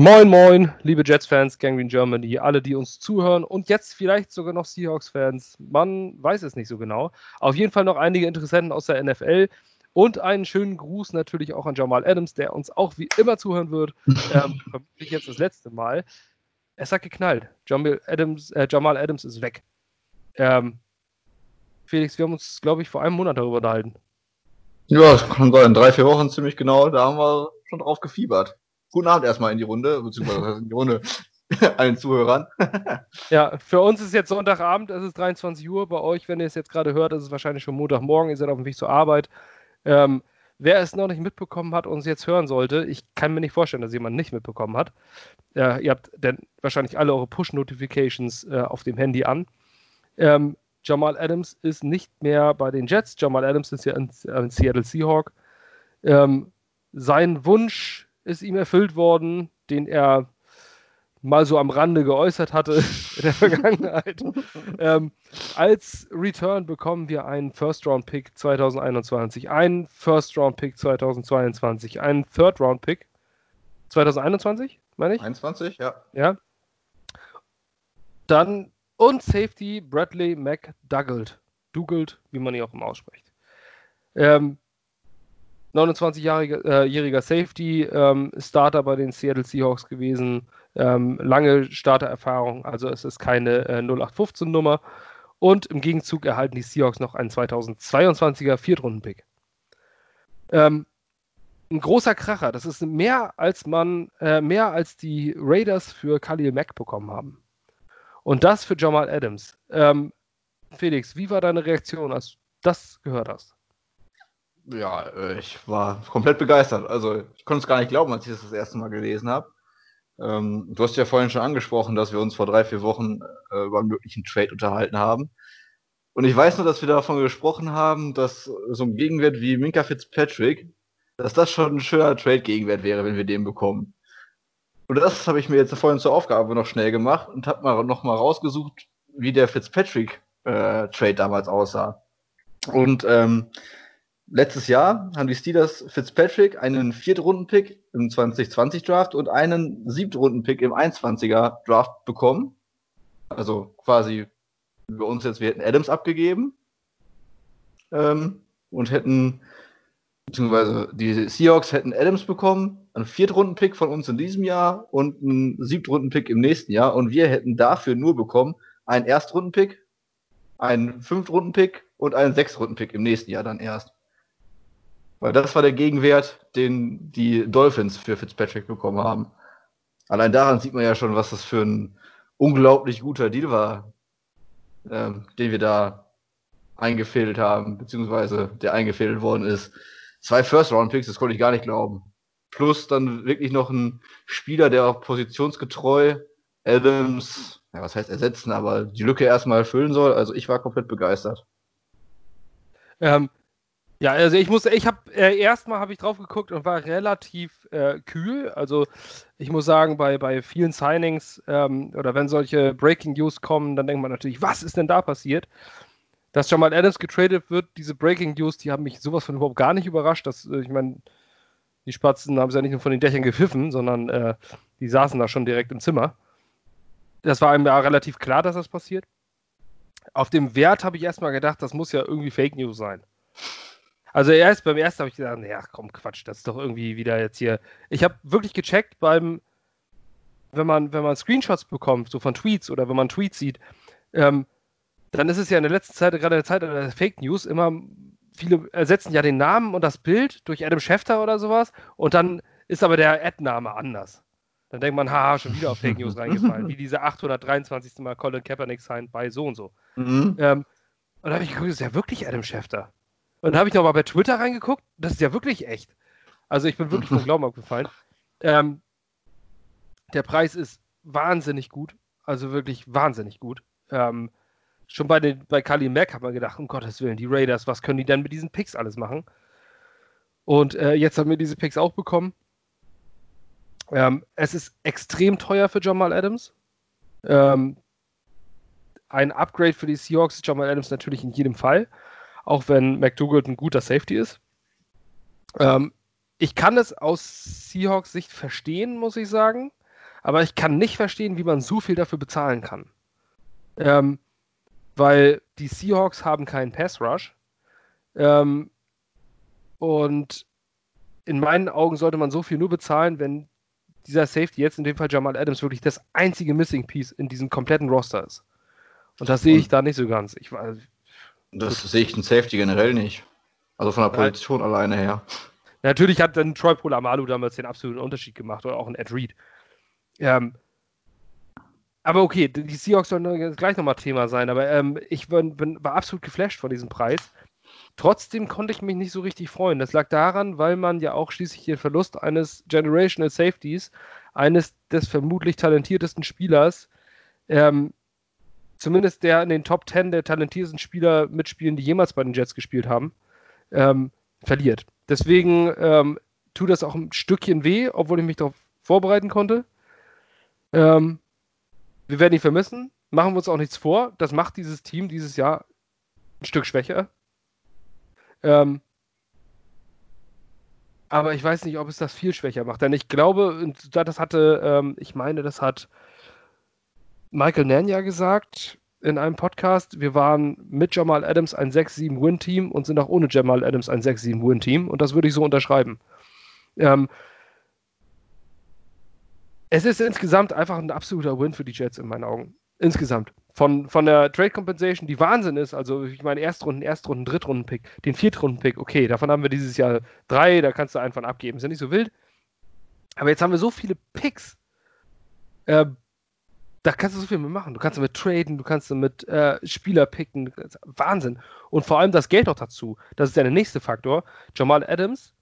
Moin, moin, liebe Jets-Fans, Gangrene Germany, alle, die uns zuhören und jetzt vielleicht sogar noch Seahawks-Fans. Man weiß es nicht so genau. Auf jeden Fall noch einige Interessenten aus der NFL und einen schönen Gruß natürlich auch an Jamal Adams, der uns auch wie immer zuhören wird. ähm, vermutlich jetzt das letzte Mal. Es hat geknallt. Jamal Adams, äh, Jamal Adams ist weg. Ähm, Felix, wir haben uns, glaube ich, vor einem Monat darüber unterhalten. Ja, das kann sein. Drei, vier Wochen ziemlich genau. Da haben wir schon drauf gefiebert. Guten Abend erstmal in die Runde, beziehungsweise in die Runde allen Zuhörern. ja, für uns ist jetzt Sonntagabend, es ist 23 Uhr. Bei euch, wenn ihr es jetzt gerade hört, ist es wahrscheinlich schon Montagmorgen, ihr seid auf dem Weg zur Arbeit. Ähm, wer es noch nicht mitbekommen hat und es jetzt hören sollte, ich kann mir nicht vorstellen, dass jemand nicht mitbekommen hat. Äh, ihr habt denn wahrscheinlich alle eure Push-Notifications äh, auf dem Handy an. Ähm, Jamal Adams ist nicht mehr bei den Jets. Jamal Adams ist ja ein, ein Seattle Seahawk. Ähm, sein Wunsch ist ihm erfüllt worden, den er mal so am Rande geäußert hatte in der Vergangenheit. ähm, als Return bekommen wir einen First-Round-Pick 2021, einen First-Round-Pick 2022, einen Third-Round-Pick 2021, meine ich? 21, ja. Ja. Dann und Safety Bradley McDougald. Dougald, wie man ihn auch immer ausspricht. Ähm, 29-jähriger äh, Safety, ähm, Starter bei den Seattle Seahawks gewesen, ähm, lange Startererfahrung, also es ist keine äh, 0815-Nummer. Und im Gegenzug erhalten die Seahawks noch einen 2022er Viertrunden-Pick. Ähm, ein großer Kracher, das ist mehr als man, äh, mehr als die Raiders für Khalil Mack bekommen haben. Und das für Jamal Adams. Ähm, Felix, wie war deine Reaktion, als du das gehört hast? Ja, äh, ich war komplett begeistert. Also ich konnte es gar nicht glauben, als ich das das erste Mal gelesen habe. Ähm, du hast ja vorhin schon angesprochen, dass wir uns vor drei, vier Wochen äh, über einen möglichen Trade unterhalten haben. Und ich weiß nur, dass wir davon gesprochen haben, dass so ein Gegenwert wie Minka Fitzpatrick, dass das schon ein schöner Trade-Gegenwert wäre, wenn wir den bekommen. Und das habe ich mir jetzt vorhin zur Aufgabe noch schnell gemacht und habe mal noch mal rausgesucht, wie der Fitzpatrick-Trade äh, damals aussah. Und ähm, letztes Jahr haben die Steelers Fitzpatrick einen Viertrunden-Pick im 2020-Draft und einen Siebtrunden-Pick im 21er-Draft bekommen. Also quasi bei uns jetzt, wir hätten Adams abgegeben ähm, und hätten, beziehungsweise die Seahawks hätten Adams bekommen, einen Viertrunden-Pick von uns in diesem Jahr und einen Siebtrunden-Pick im nächsten Jahr und wir hätten dafür nur bekommen einen Erstrunden-Pick, einen Fünftrunden-Pick und einen Sechstrunden-Pick im nächsten Jahr dann erst. Weil das war der Gegenwert, den die Dolphins für Fitzpatrick bekommen haben. Allein daran sieht man ja schon, was das für ein unglaublich guter Deal war, ähm, den wir da eingefädelt haben, beziehungsweise der eingefädelt worden ist. Zwei First-Round-Picks, das konnte ich gar nicht glauben. Plus dann wirklich noch ein Spieler, der auch positionsgetreu Adams, ja, was heißt ersetzen, aber die Lücke erstmal füllen soll. Also ich war komplett begeistert. Ähm, ja, also ich muss, ich habe äh, erstmal habe ich drauf geguckt und war relativ äh, kühl. Also ich muss sagen, bei, bei vielen Signings ähm, oder wenn solche Breaking News kommen, dann denkt man natürlich, was ist denn da passiert? Dass Jamal Adams getradet wird, diese Breaking News, die haben mich sowas von überhaupt gar nicht überrascht. Dass, äh, ich meine, die Spatzen haben sie ja nicht nur von den Dächern gepfiffen, sondern äh, die saßen da schon direkt im Zimmer. Das war einem ja relativ klar, dass das passiert. Auf dem Wert habe ich erstmal gedacht, das muss ja irgendwie Fake News sein. Also erst beim ersten habe ich gedacht, ja, komm, Quatsch, das ist doch irgendwie wieder jetzt hier. Ich habe wirklich gecheckt beim, wenn man, wenn man Screenshots bekommt, so von Tweets oder wenn man Tweets sieht, ähm, dann ist es ja in der letzten Zeit, gerade in der Zeit der Fake News, immer, viele ersetzen ja den Namen und das Bild durch Adam Schefter oder sowas und dann ist aber der Ad-Name anders. Dann denkt man, haha, schon wieder auf Fake News reingefallen, wie diese 823. Mal Colin Kaepernick sein bei so und so. Mhm. Ähm, und da habe ich geguckt, das ist ja wirklich Adam Schefter. Und dann habe ich nochmal bei Twitter reingeguckt. Das ist ja wirklich echt. Also ich bin wirklich vom Glauben abgefallen. Ähm, der Preis ist wahnsinnig gut. Also wirklich wahnsinnig gut. Ähm, schon bei, den, bei Kali Mack hat man gedacht, um Gottes Willen, die Raiders, was können die denn mit diesen Picks alles machen? Und äh, jetzt haben wir diese Picks auch bekommen. Ähm, es ist extrem teuer für Jamal Adams. Ähm, ein Upgrade für die Seahawks ist Jamal Adams natürlich in jedem Fall auch wenn McDougald ein guter Safety ist. Ähm, ich kann es aus Seahawks Sicht verstehen, muss ich sagen. aber ich kann nicht verstehen, wie man so viel dafür bezahlen kann. Ähm, weil die Seahawks haben keinen Pass Rush. Ähm, und in meinen Augen sollte man so viel nur bezahlen, wenn dieser Safety, jetzt in dem Fall Jamal Adams, wirklich das einzige Missing Piece in diesem kompletten Roster ist. Und das sehe ich da nicht so ganz. Ich, das sehe ich in Safety generell nicht. Also von der Position Nein. alleine her. Natürlich hat dann Troy Polamalu damals den absoluten Unterschied gemacht oder auch ein Ed Reed. Ähm, aber okay, die Seahawks sollen gleich nochmal Thema sein, aber ähm, ich bin, bin, war absolut geflasht von diesem Preis. Trotzdem konnte ich mich nicht so richtig freuen. Das lag daran, weil man ja auch schließlich den Verlust eines Generational Safeties, eines des vermutlich talentiertesten Spielers, ähm, zumindest der in den Top 10 der talentiertesten Spieler mitspielen, die jemals bei den Jets gespielt haben, ähm, verliert. Deswegen ähm, tut das auch ein Stückchen weh, obwohl ich mich darauf vorbereiten konnte. Ähm, wir werden ihn vermissen. Machen wir uns auch nichts vor. Das macht dieses Team dieses Jahr ein Stück schwächer. Ähm, aber ich weiß nicht, ob es das viel schwächer macht. Denn ich glaube, das hatte, ähm, ich meine, das hat Michael Nann ja gesagt in einem Podcast. Wir waren mit Jamal Adams ein 6-7-Win-Team und sind auch ohne Jamal Adams ein 6-7-Win-Team. Und das würde ich so unterschreiben. Ähm, es ist insgesamt einfach ein absoluter Win für die Jets in meinen Augen. Insgesamt. Von, von der Trade Compensation, die Wahnsinn ist, also ich meine, Erstrunden, Erstrunden, Drittrunden-Pick, den Viertrunden-Pick, okay, davon haben wir dieses Jahr drei, da kannst du einen von abgeben, ist ja nicht so wild. Aber jetzt haben wir so viele Picks, äh, da kannst du so viel mit machen. Du kannst damit traden, du kannst damit äh, Spieler picken, Wahnsinn. Und vor allem das Geld noch dazu, das ist ja der nächste Faktor. Jamal Adams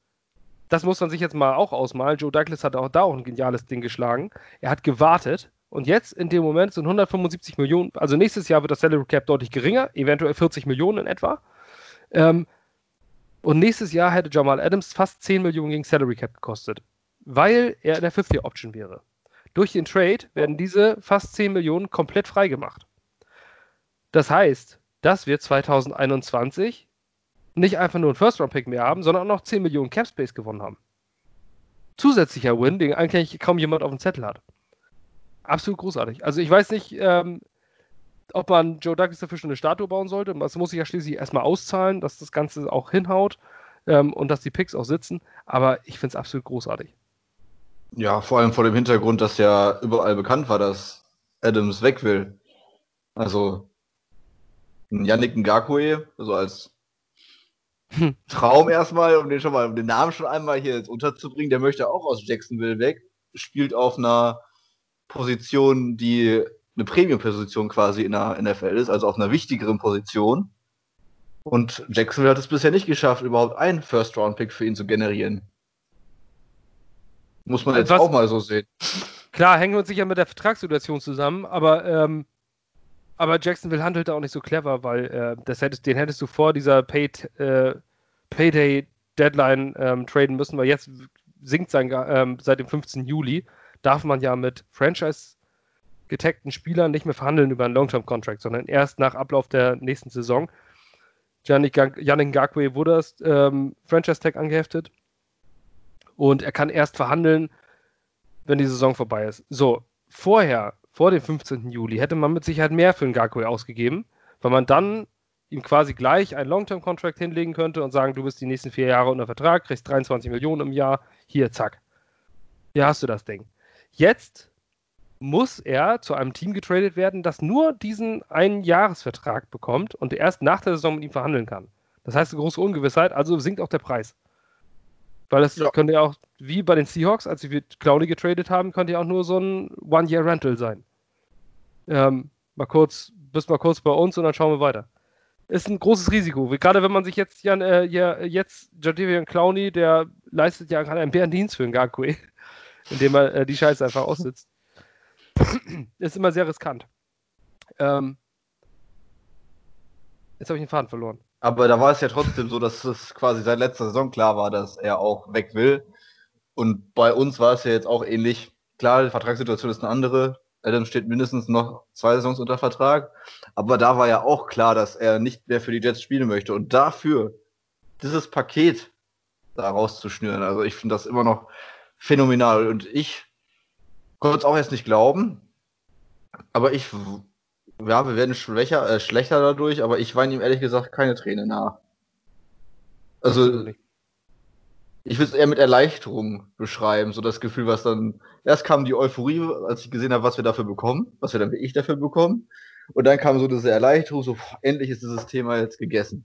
das muss man sich jetzt mal auch ausmalen. Joe Douglas hat auch da auch ein geniales Ding geschlagen. Er hat gewartet und jetzt in dem Moment sind 175 Millionen, also nächstes Jahr wird das Salary Cap deutlich geringer, eventuell 40 Millionen in etwa. Ähm, und nächstes Jahr hätte Jamal Adams fast 10 Millionen gegen Salary Cap gekostet, weil er in der Fifth Year Option wäre. Durch den Trade werden diese fast 10 Millionen komplett freigemacht. Das heißt, dass wir 2021 nicht einfach nur einen First-Round-Pick mehr haben, sondern auch noch 10 Millionen Cap-Space gewonnen haben. Zusätzlicher Win, den eigentlich kaum jemand auf dem Zettel hat. Absolut großartig. Also ich weiß nicht, ähm, ob man Joe Douglas dafür schon eine Statue bauen sollte. Das muss sich ja schließlich erstmal auszahlen, dass das Ganze auch hinhaut ähm, und dass die Picks auch sitzen. Aber ich finde es absolut großartig. Ja, vor allem vor dem Hintergrund, dass ja überall bekannt war, dass Adams weg will. Also Yannick Ngakwe, also als Traum erstmal, um den schon mal, um den Namen schon einmal hier jetzt unterzubringen, der möchte auch aus Jacksonville weg, spielt auf einer Position, die eine Premium-Position quasi in der NFL ist, also auf einer wichtigeren Position. Und Jacksonville hat es bisher nicht geschafft, überhaupt einen First-Round-Pick für ihn zu generieren. Muss man jetzt Was, auch mal so sehen. Klar, hängen wir uns sicher mit der Vertragssituation zusammen, aber ähm, aber Jacksonville handelt da auch nicht so clever, weil äh, das hättest, den hättest du vor dieser Paid, äh, Payday Deadline ähm, traden müssen, weil jetzt sinkt sein, ähm, seit dem 15. Juli, darf man ja mit Franchise getagten Spielern nicht mehr verhandeln über einen Long-Term-Contract, sondern erst nach Ablauf der nächsten Saison. Yannick Ngakwe wurde das ähm, Franchise-Tag angeheftet und er kann erst verhandeln, wenn die Saison vorbei ist. So, vorher vor dem 15. Juli hätte man mit Sicherheit mehr für einen Ngakwe ausgegeben, weil man dann ihm quasi gleich einen Long-Term-Contract hinlegen könnte und sagen, du bist die nächsten vier Jahre unter Vertrag, kriegst 23 Millionen im Jahr, hier, zack. Hier hast du das Ding. Jetzt muss er zu einem Team getradet werden, das nur diesen einen Jahresvertrag bekommt und erst nach der Saison mit ihm verhandeln kann. Das heißt eine große Ungewissheit, also sinkt auch der Preis. Weil das ja. könnte ja auch, wie bei den Seahawks, als sie Clowney getradet haben, könnte ja auch nur so ein One-Year-Rental sein. Ähm, mal kurz, bis mal kurz bei uns und dann schauen wir weiter. Ist ein großes Risiko. Gerade wenn man sich jetzt, ja, äh, ja jetzt Jadavian Clowney, der leistet ja gerade einen Bärendienst für einen Gakwe, indem er äh, die Scheiße einfach aussitzt. ist immer sehr riskant. Ähm, jetzt habe ich den Faden verloren. Aber da war es ja trotzdem so, dass es quasi seit letzter Saison klar war, dass er auch weg will. Und bei uns war es ja jetzt auch ähnlich. Klar, die Vertragssituation ist eine andere. Adam steht mindestens noch zwei Saisons unter Vertrag. Aber da war ja auch klar, dass er nicht mehr für die Jets spielen möchte. Und dafür dieses Paket da rauszuschnüren, also ich finde das immer noch phänomenal. Und ich konnte es auch erst nicht glauben. Aber ich, ja, wir werden schwächer, äh, schlechter dadurch, aber ich weine ihm ehrlich gesagt keine Träne nach. Also, ich würde es eher mit Erleichterung beschreiben, so das Gefühl, was dann, erst kam die Euphorie, als ich gesehen habe, was wir dafür bekommen, was wir dann wie ich dafür bekommen. Und dann kam so diese Erleichterung, so, boah, endlich ist dieses Thema jetzt gegessen.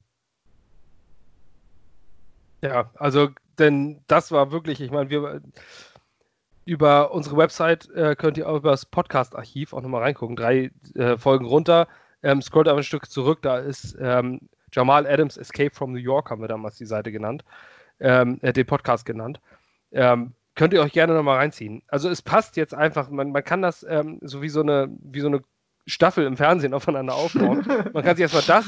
Ja, also, denn das war wirklich, ich meine, wir über unsere Website äh, könnt ihr auch über das Podcast-Archiv auch nochmal reingucken. Drei äh, Folgen runter. Ähm, scrollt aber ein Stück zurück, da ist ähm, Jamal Adams Escape from New York, haben wir damals die Seite genannt, ähm, äh, den Podcast genannt. Ähm, könnt ihr euch gerne nochmal reinziehen. Also es passt jetzt einfach, man, man kann das ähm, so wie so eine, wie so eine Staffel im Fernsehen aufeinander aufbauen. man kann sich erstmal das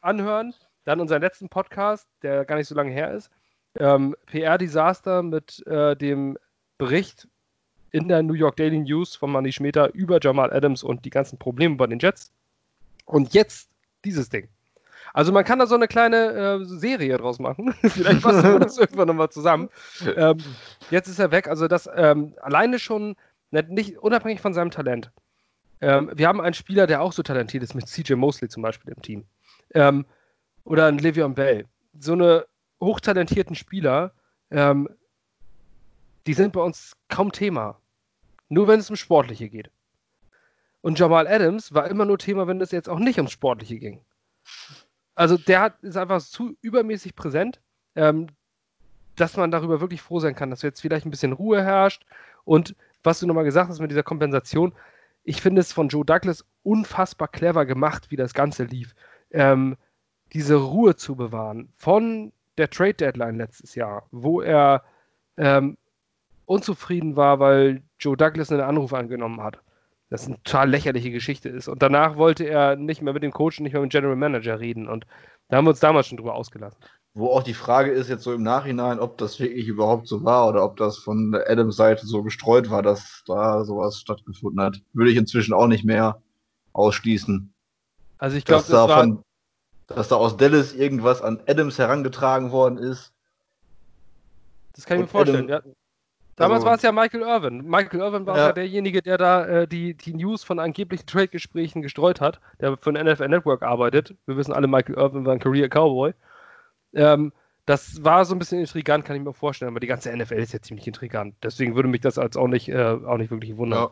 anhören, dann unseren letzten Podcast, der gar nicht so lange her ist. Ähm, PR-Desaster mit äh, dem Bericht in der New York Daily News von Manny Schmeter über Jamal Adams und die ganzen Probleme bei den Jets. Und jetzt dieses Ding. Also man kann da so eine kleine äh, Serie draus machen. Vielleicht fassen wir das irgendwann nochmal zusammen. Ähm, jetzt ist er weg. Also das ähm, alleine schon, ne, nicht unabhängig von seinem Talent. Ähm, wir haben einen Spieler, der auch so talentiert ist, mit CJ Mosley zum Beispiel im Team. Ähm, oder ein Le'Veon Bell. So eine hochtalentierten Spieler, ähm, die sind bei uns kaum Thema. Nur wenn es um Sportliche geht. Und Jamal Adams war immer nur Thema, wenn es jetzt auch nicht ums Sportliche ging. Also der hat, ist einfach zu übermäßig präsent, ähm, dass man darüber wirklich froh sein kann, dass jetzt vielleicht ein bisschen Ruhe herrscht. Und was du nochmal gesagt hast mit dieser Kompensation, ich finde es von Joe Douglas unfassbar clever gemacht, wie das Ganze lief. Ähm, diese Ruhe zu bewahren von der Trade Deadline letztes Jahr, wo er ähm, unzufrieden war, weil Joe Douglas einen Anruf angenommen hat. Das eine total lächerliche Geschichte ist. Und danach wollte er nicht mehr mit dem Coach und nicht mehr mit dem General Manager reden. Und da haben wir uns damals schon drüber ausgelassen. Wo auch die Frage ist jetzt so im Nachhinein, ob das wirklich überhaupt so war oder ob das von Adams Seite so gestreut war, dass da sowas stattgefunden hat. Würde ich inzwischen auch nicht mehr ausschließen. Also ich glaube, dass, da dass da aus Dallas irgendwas an Adams herangetragen worden ist. Das kann ich mir vorstellen. Adam, ja. Damals also, war es ja Michael Irvin. Michael Irvin war ja, ja derjenige, der da äh, die, die News von angeblichen Trade-Gesprächen gestreut hat, der für den NFL Network arbeitet. Wir wissen alle, Michael Irvin war ein Career Cowboy. Ähm, das war so ein bisschen intrigant, kann ich mir vorstellen, aber die ganze NFL ist ja ziemlich intrigant. Deswegen würde mich das als auch nicht, äh, auch nicht wirklich wundern.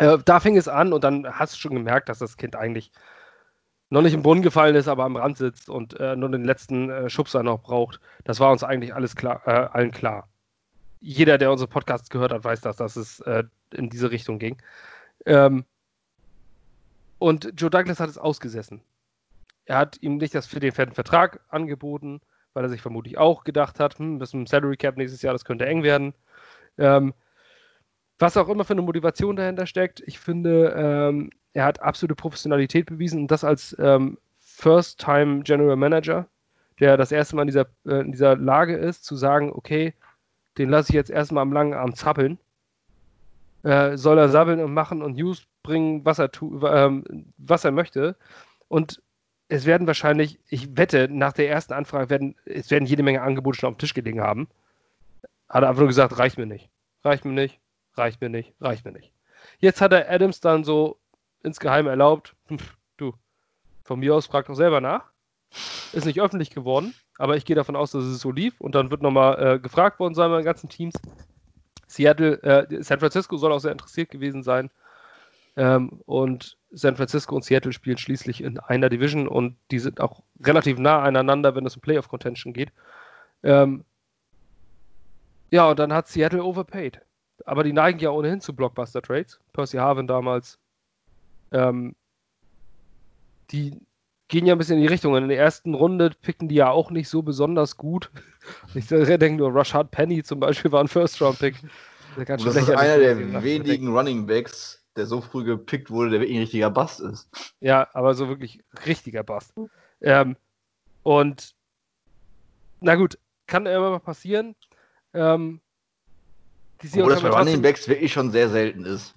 Ja. Äh, da fing es an und dann hast du schon gemerkt, dass das Kind eigentlich noch nicht im Brunnen gefallen ist, aber am Rand sitzt und äh, nur den letzten äh, Schubser noch braucht. Das war uns eigentlich alles klar, äh, allen klar jeder, der unsere Podcasts gehört hat, weiß das, dass es äh, in diese Richtung ging. Ähm, und Joe Douglas hat es ausgesessen. Er hat ihm nicht das für den fetten Vertrag angeboten, weil er sich vermutlich auch gedacht hat, hm, bis zum Salary Cap nächstes Jahr, das könnte eng werden. Ähm, was auch immer für eine Motivation dahinter steckt, ich finde, ähm, er hat absolute Professionalität bewiesen und das als ähm, First-Time General Manager, der das erste Mal in dieser, äh, in dieser Lage ist, zu sagen, okay, den lasse ich jetzt erstmal am langen Arm zappeln. Äh, soll er sabbeln und machen und News bringen, was er, tu, äh, was er möchte. Und es werden wahrscheinlich, ich wette, nach der ersten Anfrage werden, es werden jede Menge Angebote schon auf dem Tisch gelegen haben. Hat er einfach nur gesagt, reicht mir nicht. Reicht mir nicht, reicht mir nicht, reicht mir nicht. Jetzt hat er Adams dann so insgeheim erlaubt, du, von mir aus frag doch selber nach. Ist nicht öffentlich geworden. Aber ich gehe davon aus, dass es so lief und dann wird nochmal äh, gefragt worden sein bei den ganzen Teams. Seattle, äh, San Francisco soll auch sehr interessiert gewesen sein. Ähm, und San Francisco und Seattle spielen schließlich in einer Division und die sind auch relativ nah aneinander, wenn es um Playoff Contention geht. Ähm, ja, und dann hat Seattle overpaid. Aber die neigen ja ohnehin zu Blockbuster Trades. Percy Harvin damals. Ähm, die gehen ja ein bisschen in die Richtung. In der ersten Runde picken die ja auch nicht so besonders gut. Ich denke nur, Rashad Penny zum Beispiel war ein First-Round-Pick. Das ist einer der wenigen Running Backs, der so früh gepickt wurde, der wirklich ein richtiger Bast ist. Ja, aber so wirklich richtiger Bast. Ähm, und na gut, kann immer mal passieren. Ähm, die Obwohl das bei Running Backs wirklich schon sehr selten ist.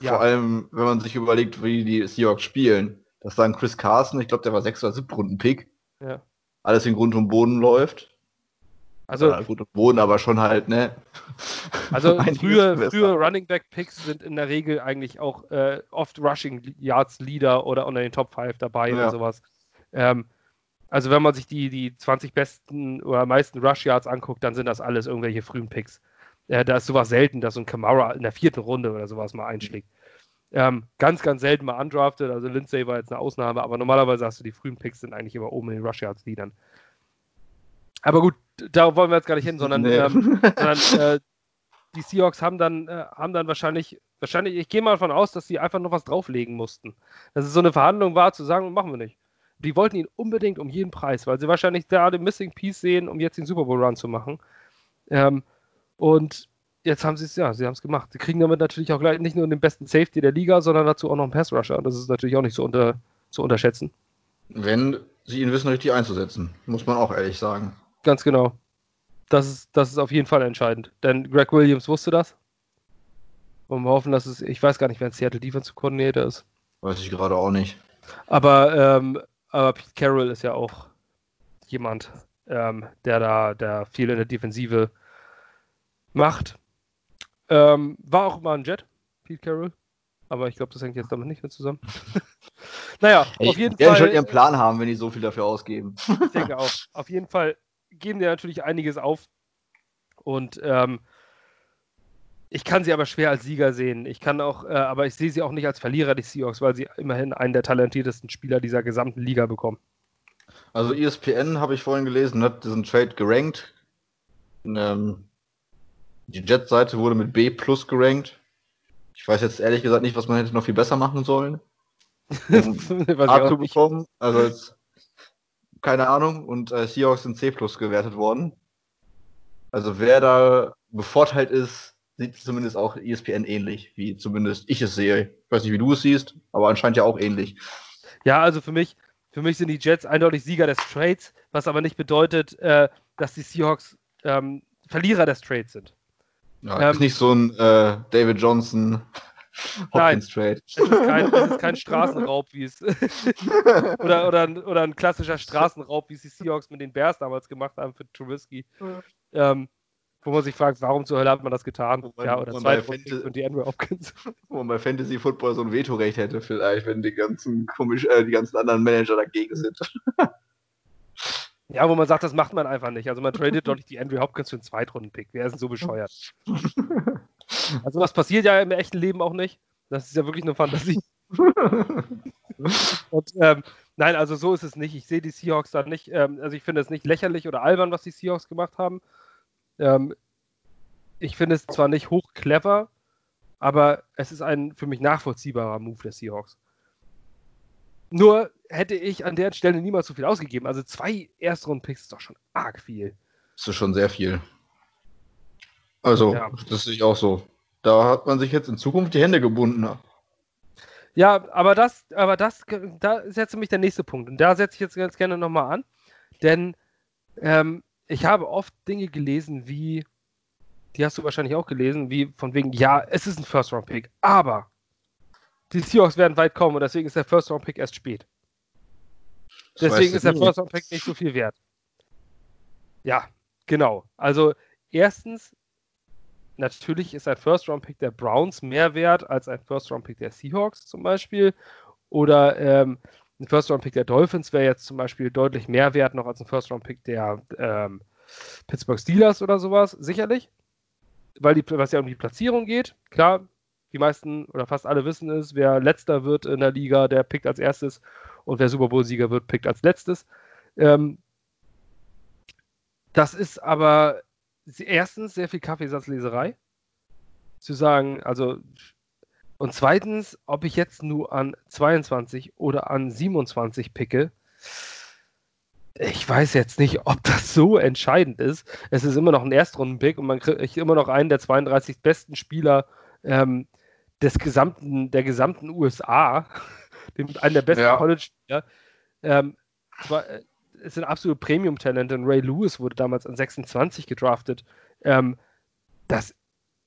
Ja. Vor allem, wenn man sich überlegt, wie die Seahawks spielen dass da ein Chris Carson, ich glaube, der war 6 oder 7 Runden Pick. Ja. Alles in Grund und Boden läuft. Also. Ja, gut Boden, aber schon halt, ne? Also frühe, frühe Running Back Picks sind in der Regel eigentlich auch äh, oft Rushing Yards Leader oder unter den Top 5 dabei ja. und sowas. Ähm, also wenn man sich die, die 20 besten oder meisten Rush Yards anguckt, dann sind das alles irgendwelche frühen Picks. Äh, da ist sowas selten, dass so ein Kamara in der vierten Runde oder sowas mal einschlägt. Ähm, ganz, ganz selten mal undrafted. Also Lindsay war jetzt eine Ausnahme, aber normalerweise hast du die frühen Picks sind eigentlich immer oben in den Rush Yards Leadern. Aber gut, darauf wollen wir jetzt gar nicht hin, sondern, nee. ähm, sondern äh, die Seahawks haben dann, äh, haben dann wahrscheinlich, wahrscheinlich, ich gehe mal davon aus, dass sie einfach noch was drauflegen mussten. Dass es so eine Verhandlung war, zu sagen, machen wir nicht. Die wollten ihn unbedingt um jeden Preis, weil sie wahrscheinlich da den Missing Piece sehen, um jetzt den Super Bowl Run zu machen. Ähm, und jetzt haben sie es, ja, sie haben es gemacht. Sie kriegen damit natürlich auch gleich nicht nur den besten Safety der Liga, sondern dazu auch noch einen Pass Rusher. Das ist natürlich auch nicht so unter, zu unterschätzen. Wenn sie ihn wissen, richtig einzusetzen, muss man auch ehrlich sagen. Ganz genau. Das ist, das ist auf jeden Fall entscheidend. Denn Greg Williams wusste das. Und wir hoffen, dass es, ich weiß gar nicht, wer ein Seattle Defense Coordinator ist. Weiß ich gerade auch nicht. Aber, ähm, aber Pete Carroll ist ja auch jemand, ähm, der da der viel in der Defensive macht. Ähm, war auch mal ein Jet, Pete Carroll. Aber ich glaube, das hängt jetzt damit nicht mehr zusammen. naja, Ey, auf jeden Fall. Die schon ihren Plan haben, wenn die so viel dafür ausgeben. ich denke auch. Auf jeden Fall geben die natürlich einiges auf. Und ähm, ich kann sie aber schwer als Sieger sehen. Ich kann auch, äh, aber ich sehe sie auch nicht als Verlierer des Seahawks, weil sie immerhin einen der talentiertesten Spieler dieser gesamten Liga bekommen. Also ESPN habe ich vorhin gelesen, hat diesen Trade gerankt. Ähm, die Jet-Seite wurde mit B plus gerankt. Ich weiß jetzt ehrlich gesagt nicht, was man hätte noch viel besser machen sollen. Um A zu bekommen. Also jetzt, keine Ahnung. Und äh, Seahawks sind C plus gewertet worden. Also wer da bevorteilt ist, sieht zumindest auch ESPN ähnlich, wie zumindest ich es sehe. Ich weiß nicht, wie du es siehst, aber anscheinend ja auch ähnlich. Ja, also für mich, für mich sind die Jets eindeutig Sieger des Trades, was aber nicht bedeutet, äh, dass die Seahawks ähm, Verlierer des Trades sind. Ja, ähm, ist nicht so ein äh, David Johnson Hopkins Trade. Es ist kein, es ist kein Straßenraub, wie es oder, oder, ein, oder ein klassischer Straßenraub, wie es die Seahawks mit den Bears damals gemacht haben für Trubisky. Ja. Ähm, wo man sich fragt, warum zur Hölle hat man das getan? Man, ja, oder zwei und die Andrew Hopkins. Wo man bei Fantasy Football so ein Vetorecht hätte, vielleicht, wenn die ganzen komisch, äh, die ganzen anderen Manager dagegen sind. Ja, wo man sagt, das macht man einfach nicht. Also man tradet doch nicht die Andrew Hopkins für einen Zweitrunden-Pick. Wer ist denn so bescheuert? Also was passiert ja im echten Leben auch nicht. Das ist ja wirklich eine Fantasie. Und ähm, nein, also so ist es nicht. Ich sehe die Seahawks da nicht. Ähm, also ich finde es nicht lächerlich oder albern, was die Seahawks gemacht haben. Ähm, ich finde es zwar nicht hoch clever, aber es ist ein für mich nachvollziehbarer Move der Seahawks. Nur hätte ich an der Stelle niemals so viel ausgegeben. Also zwei Erstrunden-Picks ist doch schon arg viel. Das ist schon sehr viel. Also, ja. das sehe ich auch so. Da hat man sich jetzt in Zukunft die Hände gebunden. Ja, aber das, aber das, da ist jetzt nämlich der nächste Punkt. Und da setze ich jetzt ganz gerne nochmal an. Denn ähm, ich habe oft Dinge gelesen, wie, die hast du wahrscheinlich auch gelesen, wie von wegen, ja, es ist ein First-Round-Pick, aber die Seahawks werden weit kommen und deswegen ist der First-Round-Pick erst spät. Deswegen ist der First-Round-Pick nicht so viel wert. Ja, genau. Also, erstens, natürlich ist ein First-Round-Pick der Browns mehr wert als ein First-Round-Pick der Seahawks zum Beispiel. Oder ähm, ein First-Round-Pick der Dolphins wäre jetzt zum Beispiel deutlich mehr wert noch als ein First-Round-Pick der ähm, Pittsburgh Steelers oder sowas, sicherlich. Weil die, was ja um die Platzierung geht, klar, die meisten oder fast alle wissen es, wer letzter wird in der Liga, der pickt als erstes und wer Super Bowl-Sieger wird, pickt als letztes. Ähm, das ist aber erstens sehr viel Kaffeesatzleserei. Zu sagen, also und zweitens, ob ich jetzt nur an 22 oder an 27 picke, ich weiß jetzt nicht, ob das so entscheidend ist. Es ist immer noch ein Erstrunden-Pick und man kriegt immer noch einen der 32 besten Spieler ähm, des gesamten, der gesamten USA, den, einen der besten ja. College-Spieler. Ähm, äh, es sind absolute Premium-Talente und Ray Lewis wurde damals an 26 gedraftet. Ähm, das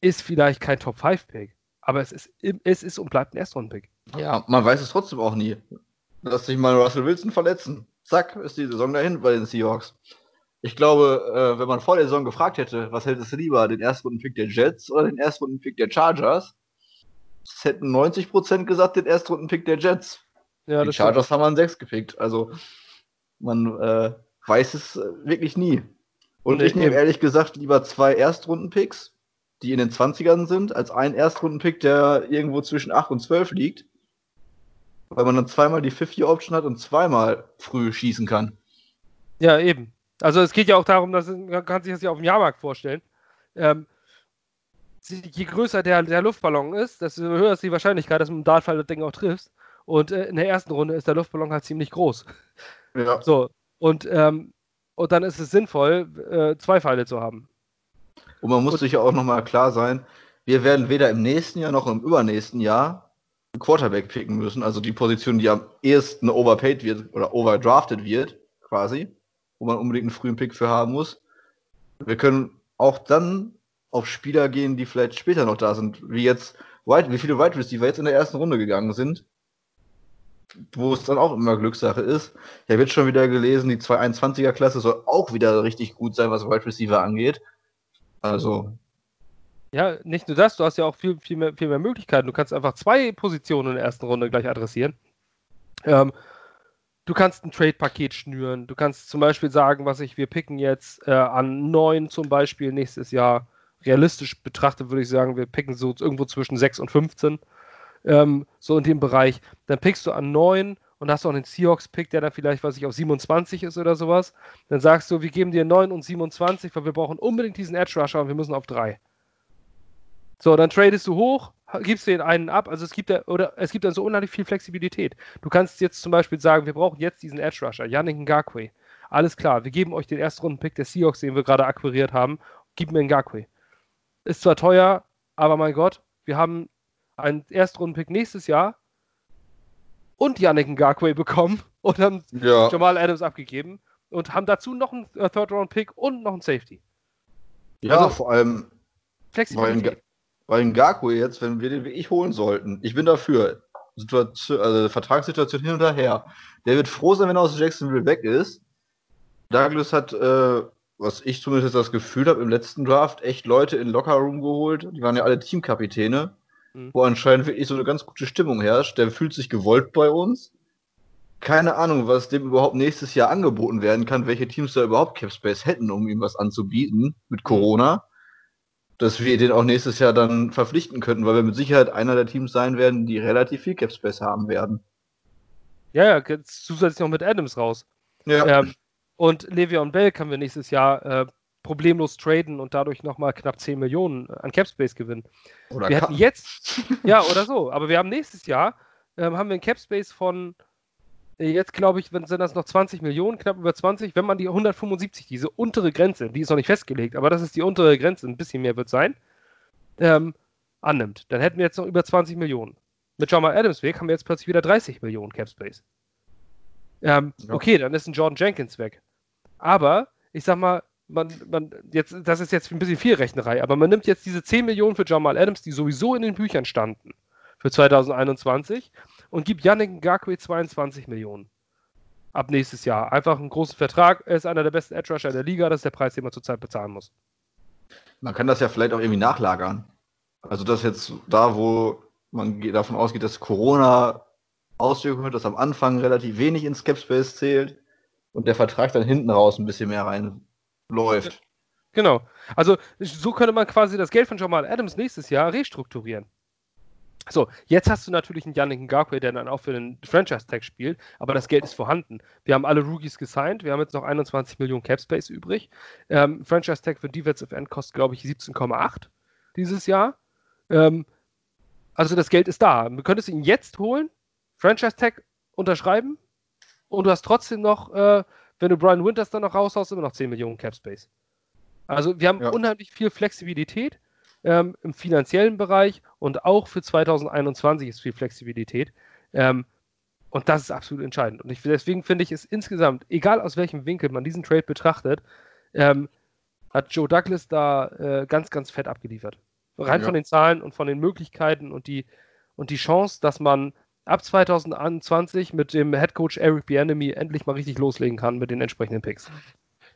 ist vielleicht kein Top-5-Pick, aber es ist, es ist und bleibt ein Erstrunden-Pick. Ja, man weiß es trotzdem auch nie. Lass sich mal Russell Wilson verletzen. Zack, ist die Saison dahin bei den Seahawks. Ich glaube, äh, wenn man vor der Saison gefragt hätte, was hättest du lieber, den Erstrunden-Pick der Jets oder den Erstrunden-Pick der Chargers, es hätten 90% gesagt, den Erstrunden-Pick der Jets. Ja, die Chargers stimmt. haben an 6 gepickt. Also man äh, weiß es äh, wirklich nie. Und nee, ich nehme ehrlich gesagt lieber zwei Erstrunden-Picks, die in den 20ern sind, als einen Erstrunden-Pick, der irgendwo zwischen 8 und 12 liegt. Weil man dann zweimal die 50-Option hat und zweimal früh schießen kann. Ja, eben. Also es geht ja auch darum, dass man kann sich das ja auf dem Jahrmarkt vorstellen. Ähm, je größer der, der Luftballon ist, desto höher ist die Wahrscheinlichkeit, dass du dem Dartfall das Ding auch triffst. Und äh, in der ersten Runde ist der Luftballon halt ziemlich groß. Ja. So. Und, ähm, und dann ist es sinnvoll, äh, zwei Pfeile zu haben. Und man muss und, sich ja auch nochmal klar sein, wir werden weder im nächsten Jahr noch im übernächsten Jahr einen Quarterback picken müssen, also die Position, die am ehesten overpaid wird oder overdrafted wird, quasi wo man unbedingt einen frühen Pick für haben muss. Wir können auch dann auf Spieler gehen, die vielleicht später noch da sind, wie jetzt White, wie viele Wide Receiver jetzt in der ersten Runde gegangen sind, wo es dann auch immer Glückssache ist. Ich habe jetzt schon wieder gelesen, die 221er Klasse soll auch wieder richtig gut sein, was Wide Receiver angeht. Also. Ja, nicht nur das, du hast ja auch viel, viel, mehr, viel mehr Möglichkeiten. Du kannst einfach zwei Positionen in der ersten Runde gleich adressieren. Ähm, du kannst ein Trade-Paket schnüren. Du kannst zum Beispiel sagen, was ich, wir picken jetzt äh, an 9 zum Beispiel nächstes Jahr. Realistisch betrachtet würde ich sagen, wir picken so irgendwo zwischen 6 und 15. Ähm, so in dem Bereich. Dann pickst du an 9 und hast auch einen Seahawks-Pick, der dann vielleicht, was ich, auf 27 ist oder sowas. Dann sagst du, wir geben dir 9 und 27, weil wir brauchen unbedingt diesen Edge-Rusher und wir müssen auf 3. So, dann tradest du hoch, gibst den einen ab. Also es gibt ja, oder es gibt dann so unheimlich viel Flexibilität. Du kannst jetzt zum Beispiel sagen, wir brauchen jetzt diesen Edge Rusher, Yannick Ngakwe. Alles klar, wir geben euch den Erstrunden-Pick der Seahawks, den wir gerade akquiriert haben. Gib mir Ngakwe. Ist zwar teuer, aber mein Gott, wir haben einen Erstrunden-Pick nächstes Jahr und Yannick Ngakwe bekommen und haben ja. Jamal Adams abgegeben und haben dazu noch einen äh, Third-Round-Pick und noch einen Safety. Ja, also, vor allem Flexibilität. Weil Ngaku jetzt, wenn wir den wie ich holen sollten, ich bin dafür. Situation, also Vertragssituation hin und her. Der wird froh sein, wenn er aus Jacksonville weg ist. Douglas hat, äh, was ich zumindest das Gefühl habe, im letzten Draft echt Leute in Lockerroom geholt. Die waren ja alle Teamkapitäne, mhm. wo anscheinend wirklich so eine ganz gute Stimmung herrscht. Der fühlt sich gewollt bei uns. Keine Ahnung, was dem überhaupt nächstes Jahr angeboten werden kann, welche Teams da überhaupt Capspace hätten, um ihm was anzubieten mit Corona dass wir den auch nächstes Jahr dann verpflichten könnten, weil wir mit Sicherheit einer der Teams sein werden, die relativ viel Capspace haben werden. Ja, ja, jetzt zusätzlich noch mit Adams raus. Ja. Ähm, und Le'Veon Bell können wir nächstes Jahr äh, problemlos traden und dadurch nochmal knapp 10 Millionen an Capspace gewinnen. Oder wir hätten jetzt, ja, oder so, aber wir haben nächstes Jahr, ähm, haben wir einen Capspace von Jetzt glaube ich, wenn, sind das noch 20 Millionen, knapp über 20. Wenn man die 175, diese untere Grenze, die ist noch nicht festgelegt, aber das ist die untere Grenze, ein bisschen mehr wird sein, ähm, annimmt, dann hätten wir jetzt noch über 20 Millionen. Mit Jamal Adams weg haben wir jetzt plötzlich wieder 30 Millionen Cap Space. Ähm, ja. Okay, dann ist ein Jordan Jenkins weg. Aber ich sag mal, man, man, jetzt, das ist jetzt ein bisschen viel Rechnerei, aber man nimmt jetzt diese 10 Millionen für Jamal Adams, die sowieso in den Büchern standen, für 2021 und gibt Yannick Ngakwe 22 Millionen. Ab nächstes Jahr. Einfach einen großen Vertrag. Er ist einer der besten Edge Rusher der Liga. Das ist der Preis, den man zurzeit bezahlen muss. Man kann das ja vielleicht auch irgendwie nachlagern. Also, das jetzt da, wo man davon ausgeht, dass Corona Auswirkungen hat, dass am Anfang relativ wenig ins Capspace zählt und der Vertrag dann hinten raus ein bisschen mehr reinläuft. Genau. Also, so könnte man quasi das Geld von Jamal Adams nächstes Jahr restrukturieren. So, jetzt hast du natürlich einen Yannick Ngakwe, der dann auch für den Franchise-Tag spielt, aber das Geld ist vorhanden. Wir haben alle Rookies gesigned, wir haben jetzt noch 21 Millionen Capspace übrig. Ähm, Franchise-Tag für Defensive End kostet, glaube ich, 17,8 dieses Jahr. Ähm, also das Geld ist da. Du könntest ihn jetzt holen, Franchise-Tag unterschreiben und du hast trotzdem noch, äh, wenn du Brian Winters dann noch raushaust, immer noch 10 Millionen Capspace. Also wir haben ja. unheimlich viel Flexibilität ähm, im finanziellen Bereich und auch für 2021 ist viel Flexibilität. Ähm, und das ist absolut entscheidend. Und ich, deswegen finde ich es insgesamt, egal aus welchem Winkel man diesen Trade betrachtet, ähm, hat Joe Douglas da äh, ganz, ganz fett abgeliefert. Rein ja. von den Zahlen und von den Möglichkeiten und die, und die Chance, dass man ab 2021 mit dem Head Coach Eric Bieniemy endlich mal richtig loslegen kann mit den entsprechenden Picks.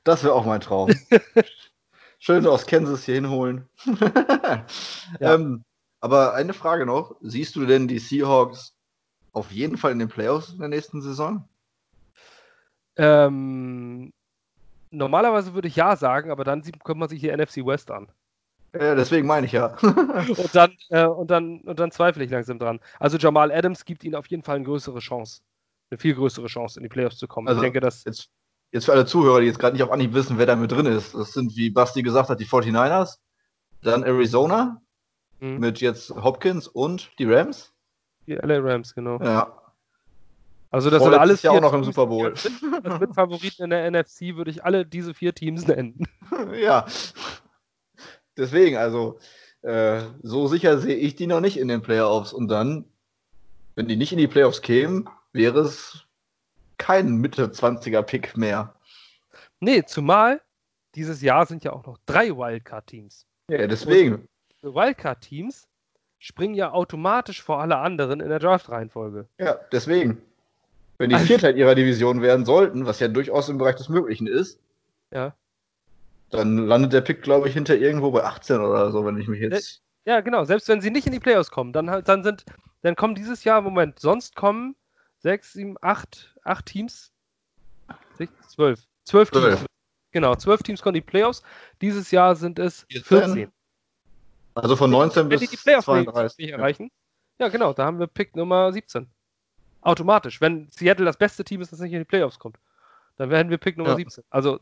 Das wäre auch mein Traum. Schön aus Kansas hier hinholen. ja. ähm, aber eine Frage noch. Siehst du denn die Seahawks auf jeden Fall in den Playoffs in der nächsten Saison? Ähm, normalerweise würde ich ja sagen, aber dann kommt man sich die NFC West an. Ja, deswegen meine ich ja. und, dann, äh, und, dann, und dann zweifle ich langsam dran. Also Jamal Adams gibt ihnen auf jeden Fall eine größere Chance. Eine viel größere Chance, in die Playoffs zu kommen. Also, ich denke, dass. Jetzt, jetzt für alle Zuhörer, die jetzt gerade nicht auf Anhieb wissen, wer da mit drin ist. Das sind, wie Basti gesagt hat, die 49ers, dann Arizona mhm. mit jetzt Hopkins und die Rams. Die LA Rams, genau. Ja. Also das sind alles ja auch noch im Super Bowl. Als, Mitfavoriten in der NFC würde ich alle diese vier Teams nennen. Ja. Deswegen, also äh, so sicher sehe ich die noch nicht in den Playoffs. Und dann, wenn die nicht in die Playoffs kämen, wäre es kein Mitte 20er Pick mehr. Nee, zumal dieses Jahr sind ja auch noch drei Wildcard-Teams. Ja, deswegen. Wildcard-Teams springen ja automatisch vor alle anderen in der Draft-Reihenfolge. Ja, deswegen. Wenn die Vierter in ihrer Division werden sollten, was ja durchaus im Bereich des Möglichen ist, ja. Dann landet der Pick, glaube ich, hinter irgendwo bei 18 oder so, wenn ich mich jetzt. Ja, genau. Selbst wenn sie nicht in die Playoffs kommen, dann halt, dann sind, dann kommen dieses Jahr, Moment, sonst kommen sechs, sieben, acht, acht Teams. Zwölf. Zwölf Teams. Genau, zwölf Teams kommen in die Playoffs. Dieses Jahr sind es 14. Also von 19 wenn bis die Playoffs 32. erreichen. Ja. ja, genau, da haben wir Pick Nummer 17. Automatisch. Wenn Seattle das beste Team ist, das nicht in die Playoffs kommt, dann werden wir Pick Nummer ja. 17. Also,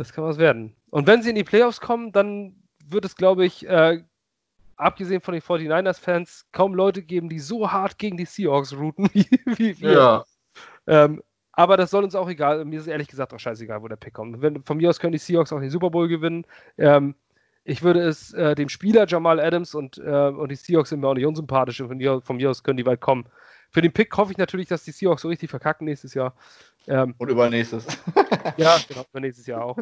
das kann was werden. Und wenn sie in die Playoffs kommen, dann wird es, glaube ich, äh, abgesehen von den 49ers-Fans, kaum Leute geben, die so hart gegen die Seahawks routen wie, wie wir. Ja. Ähm, aber das soll uns auch egal. Mir ist ehrlich gesagt auch scheißegal, wo der Pick kommt. Wenn, von mir aus können die Seahawks auch den Super Bowl gewinnen. Ähm, ich würde es äh, dem Spieler Jamal Adams und, äh, und die Seahawks sind mir auch nicht unsympathisch. Von mir, von mir aus können die weit kommen. Für den Pick hoffe ich natürlich, dass die Seahawks so richtig verkacken nächstes Jahr. Ähm, und übernächstes. ja, genau, übernächstes Jahr auch.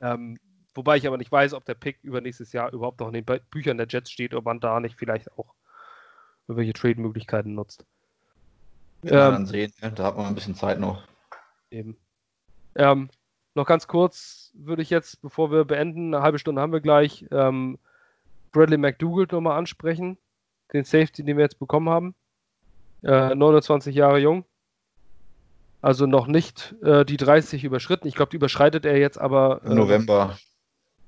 Ähm, wobei ich aber nicht weiß, ob der Pick übernächstes Jahr überhaupt noch in den Büchern der Jets steht, ob man da nicht vielleicht auch irgendwelche Trade-Möglichkeiten nutzt. Ja, ähm, dann sehen, ne? da hat man ein bisschen Zeit noch. Eben. Ähm, noch ganz kurz würde ich jetzt, bevor wir beenden, eine halbe Stunde haben wir gleich, ähm, Bradley McDougall nochmal ansprechen. Den Safety, den wir jetzt bekommen haben. Äh, 29 Jahre jung. Also noch nicht äh, die 30 überschritten. Ich glaube, die überschreitet er jetzt aber. Im November.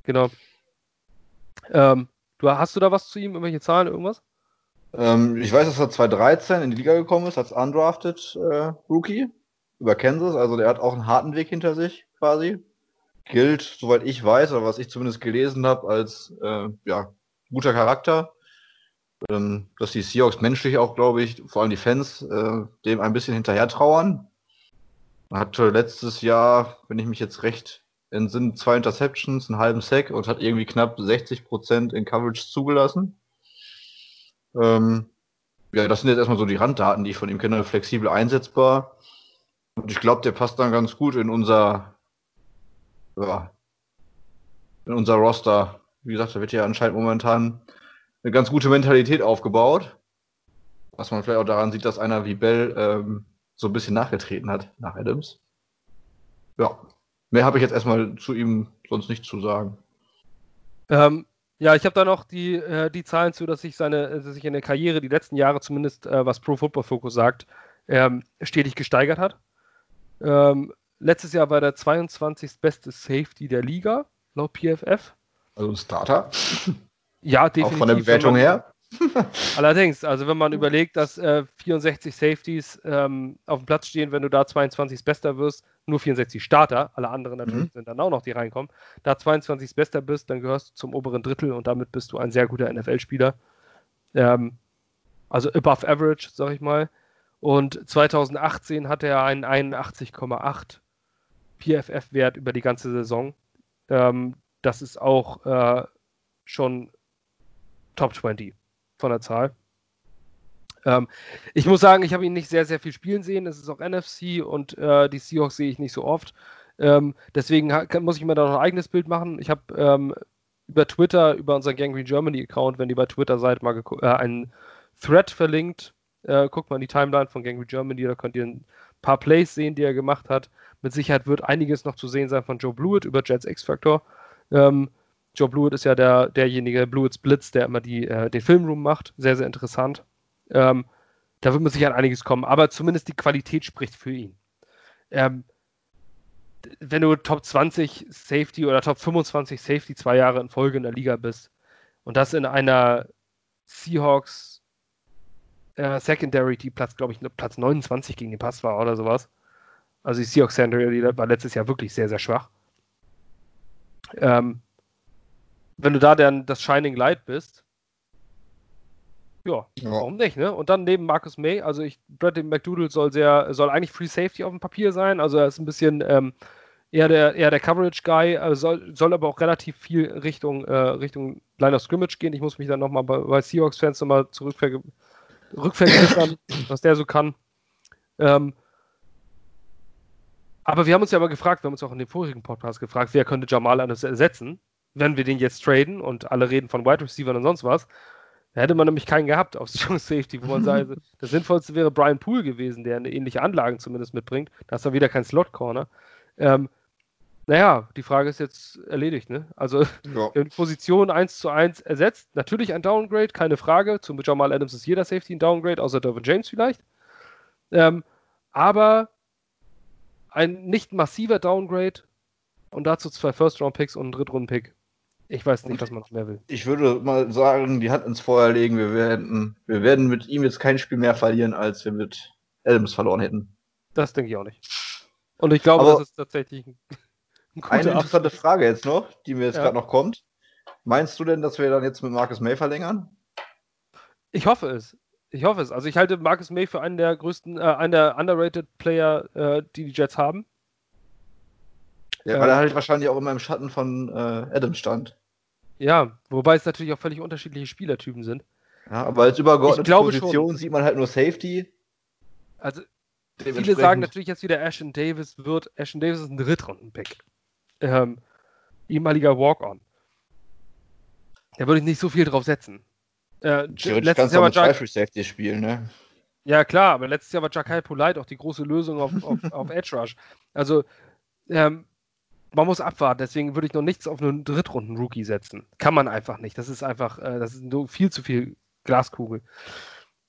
Genau. Ähm, du, hast du da was zu ihm? Irgendwelche Zahlen, irgendwas? Ähm, ich weiß, dass er 2013 in die Liga gekommen ist als undrafted äh, Rookie über Kansas. Also der hat auch einen harten Weg hinter sich quasi. Gilt, soweit ich weiß, oder was ich zumindest gelesen habe, als äh, ja, guter Charakter. Ähm, dass die Seahawks menschlich auch, glaube ich, vor allem die Fans, äh, dem ein bisschen hinterher trauern. Hatte letztes Jahr, wenn ich mich jetzt recht entsinne, zwei Interceptions, einen halben Sack und hat irgendwie knapp 60% in Coverage zugelassen. Ähm, ja, das sind jetzt erstmal so die Randdaten, die ich von ihm kenne, flexibel einsetzbar. Und ich glaube, der passt dann ganz gut in unser, ja, in unser Roster. Wie gesagt, da wird ja anscheinend momentan eine ganz gute Mentalität aufgebaut. Was man vielleicht auch daran sieht, dass einer wie Bell ähm, so ein bisschen nachgetreten hat nach Adams. Ja, mehr habe ich jetzt erstmal zu ihm sonst nicht zu sagen. Ähm, ja, ich habe da noch die, äh, die Zahlen zu, dass sich seine, dass sich in der Karriere die letzten Jahre zumindest, äh, was Pro Football Focus sagt, ähm, stetig gesteigert hat. Ähm, letztes Jahr war der 22. beste Safety der Liga, laut PFF. Also ein Starter. Ja, definitiv. Auch von der Bewertung man, her. Allerdings, also wenn man überlegt, dass äh, 64 Safeties ähm, auf dem Platz stehen, wenn du da 22 Bester wirst, nur 64 Starter, alle anderen natürlich mhm. sind dann auch noch, die reinkommen, da 22 Bester bist, dann gehörst du zum oberen Drittel und damit bist du ein sehr guter NFL-Spieler. Ähm, also above average, sag ich mal. Und 2018 hatte er einen 81,8 PFF-Wert über die ganze Saison. Ähm, das ist auch äh, schon Top 20 von der Zahl. Ähm, ich muss sagen, ich habe ihn nicht sehr, sehr viel spielen sehen. Es ist auch NFC und äh, die Seahawks sehe ich nicht so oft. Ähm, deswegen muss ich mir da noch ein eigenes Bild machen. Ich habe ähm, über Twitter, über unseren Gangrene Germany Account, wenn ihr bei Twitter seid, mal äh, einen Thread verlinkt. Äh, guckt mal in die Timeline von Gangrene Germany, da könnt ihr ein paar Plays sehen, die er gemacht hat. Mit Sicherheit wird einiges noch zu sehen sein von Joe Blewett über Jets X-Factor. Ähm, Joe Blewett ist ja der, derjenige, Blewett's Blitz, der immer die, äh, den Filmroom macht. Sehr, sehr interessant. Ähm, da wird mit Sicherheit einiges kommen, aber zumindest die Qualität spricht für ihn. Ähm, wenn du Top 20 Safety oder Top 25 Safety zwei Jahre in Folge in der Liga bist und das in einer Seahawks äh, Secondary, die Platz, glaube ich, Platz 29 gegen den Pass war oder sowas. Also die Seahawks Secondary war letztes Jahr wirklich sehr, sehr schwach. Ähm, wenn du da dann das Shining Light bist, ja, ja, warum nicht, ne? Und dann neben Marcus May, also ich, Bradley McDoodle soll sehr, soll eigentlich Free Safety auf dem Papier sein, also er ist ein bisschen ähm, eher der, eher der Coverage-Guy, also soll, soll aber auch relativ viel Richtung, äh, Richtung Line of Scrimmage gehen. Ich muss mich dann nochmal bei, bei Seahawks-Fans nochmal rückvergewissern, was der so kann. Ähm, aber wir haben uns ja mal gefragt, wir haben uns auch in dem vorigen Podcast gefragt, wer könnte Jamal Adams ersetzen, wenn wir den jetzt traden und alle reden von Wide Receiver und sonst was. Da hätte man nämlich keinen gehabt auf Strong Safety, wo man sagt, das Sinnvollste wäre Brian Poole gewesen, der eine ähnliche Anlagen zumindest mitbringt. Da ist dann wieder kein Slot-Corner. Ähm, naja, die Frage ist jetzt erledigt, ne? Also ja. Position 1 zu 1 ersetzt. Natürlich ein Downgrade, keine Frage. Zum Jamal Adams ist jeder Safety ein Downgrade, außer Dervin James vielleicht. Ähm, aber ein nicht massiver Downgrade und dazu zwei First-Round-Picks und einen Drittrunden-Pick. Ich weiß nicht, und was man noch mehr will. Ich würde mal sagen, die Hand ins Feuer legen. Wir werden, wir werden mit ihm jetzt kein Spiel mehr verlieren, als wir mit Adams verloren hätten. Das denke ich auch nicht. Und ich glaube, Aber das ist tatsächlich ein, ein Eine interessante Abschluss. Frage jetzt noch, die mir jetzt ja. gerade noch kommt. Meinst du denn, dass wir dann jetzt mit Marcus May verlängern? Ich hoffe es. Ich hoffe es. Also ich halte Marcus May für einen der größten, äh, einen der underrated Player, äh, die die Jets haben. Ja, weil er halt wahrscheinlich auch immer im Schatten von äh, Adam stand. Ja, wobei es natürlich auch völlig unterschiedliche Spielertypen sind. Ja, aber als übergeordnete Position schon. sieht man halt nur Safety. Also, viele sagen natürlich jetzt wieder, Ashton Davis wird, Ashton Davis ist ein Drittrunden-Pick. Ähm, ehemaliger Walk-On. Da würde ich nicht so viel drauf setzen. Äh, Theoretisch kannst du auch mit Jack... Safety spielen, ne? Ja, klar, aber letztes Jahr war Jakai Polite auch die große Lösung auf, auf, auf Edge Rush. Also, ähm, man muss abwarten, deswegen würde ich noch nichts auf einen Drittrunden-Rookie setzen. Kann man einfach nicht. Das ist einfach, äh, das ist nur viel zu viel Glaskugel.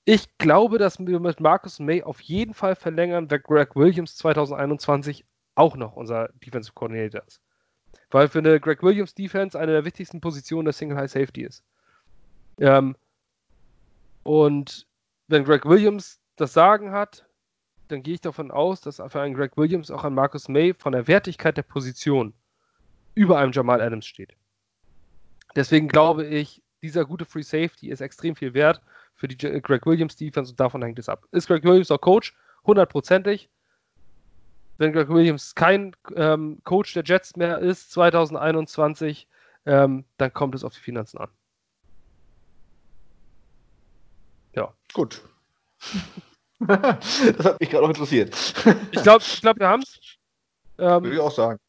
Ich glaube, dass wir mit Marcus May auf jeden Fall verlängern, wer Greg Williams 2021 auch noch unser Defensive Coordinator ist. Weil für eine Greg Williams Defense eine der wichtigsten Positionen der Single High Safety ist. Ähm, und wenn Greg Williams das Sagen hat, dann gehe ich davon aus, dass für einen Greg Williams auch ein Marcus May von der Wertigkeit der Position über einem Jamal Adams steht. Deswegen glaube ich, dieser gute Free Safety ist extrem viel wert für die Greg Williams Defense und davon hängt es ab. Ist Greg Williams auch Coach? Hundertprozentig. Wenn Greg Williams kein ähm, Coach der Jets mehr ist 2021, ähm, dann kommt es auf die Finanzen an. Ja. Gut. das hat mich gerade auch interessiert. ich glaube, ich glaub, wir haben es. Ähm, Würde ich auch sagen.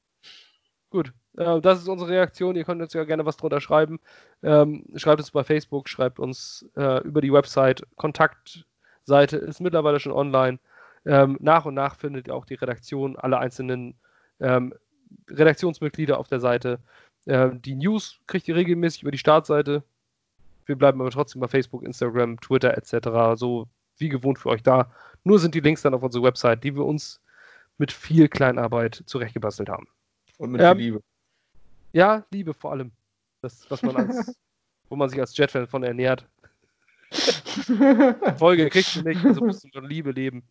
Gut, äh, das ist unsere Reaktion. Ihr könnt uns ja gerne was drunter schreiben. Ähm, schreibt es bei Facebook, schreibt uns äh, über die Website. Kontaktseite ist mittlerweile schon online. Ähm, nach und nach findet ihr auch die Redaktion, alle einzelnen ähm, Redaktionsmitglieder auf der Seite. Ähm, die News kriegt ihr regelmäßig über die Startseite. Wir bleiben aber trotzdem bei Facebook, Instagram, Twitter etc. so wie gewohnt für euch da. Nur sind die Links dann auf unserer Website, die wir uns mit viel Kleinarbeit zurechtgebastelt haben. Und mit ähm, viel Liebe. Ja, Liebe vor allem. Das, was man als, wo man sich als Jet-Fan von ernährt. Folge kriegst du nicht, also musst du schon Liebe leben.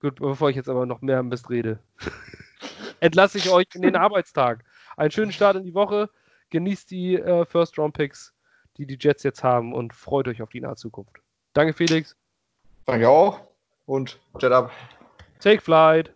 Gut, bevor ich jetzt aber noch mehr Mist rede, entlasse ich euch in den Arbeitstag. Einen schönen Start in die Woche. Genießt die äh, First-Round-Picks, die die Jets jetzt haben und freut euch auf die nahe Zukunft. Danke, Felix. Danke auch. Und Jet up. Take flight.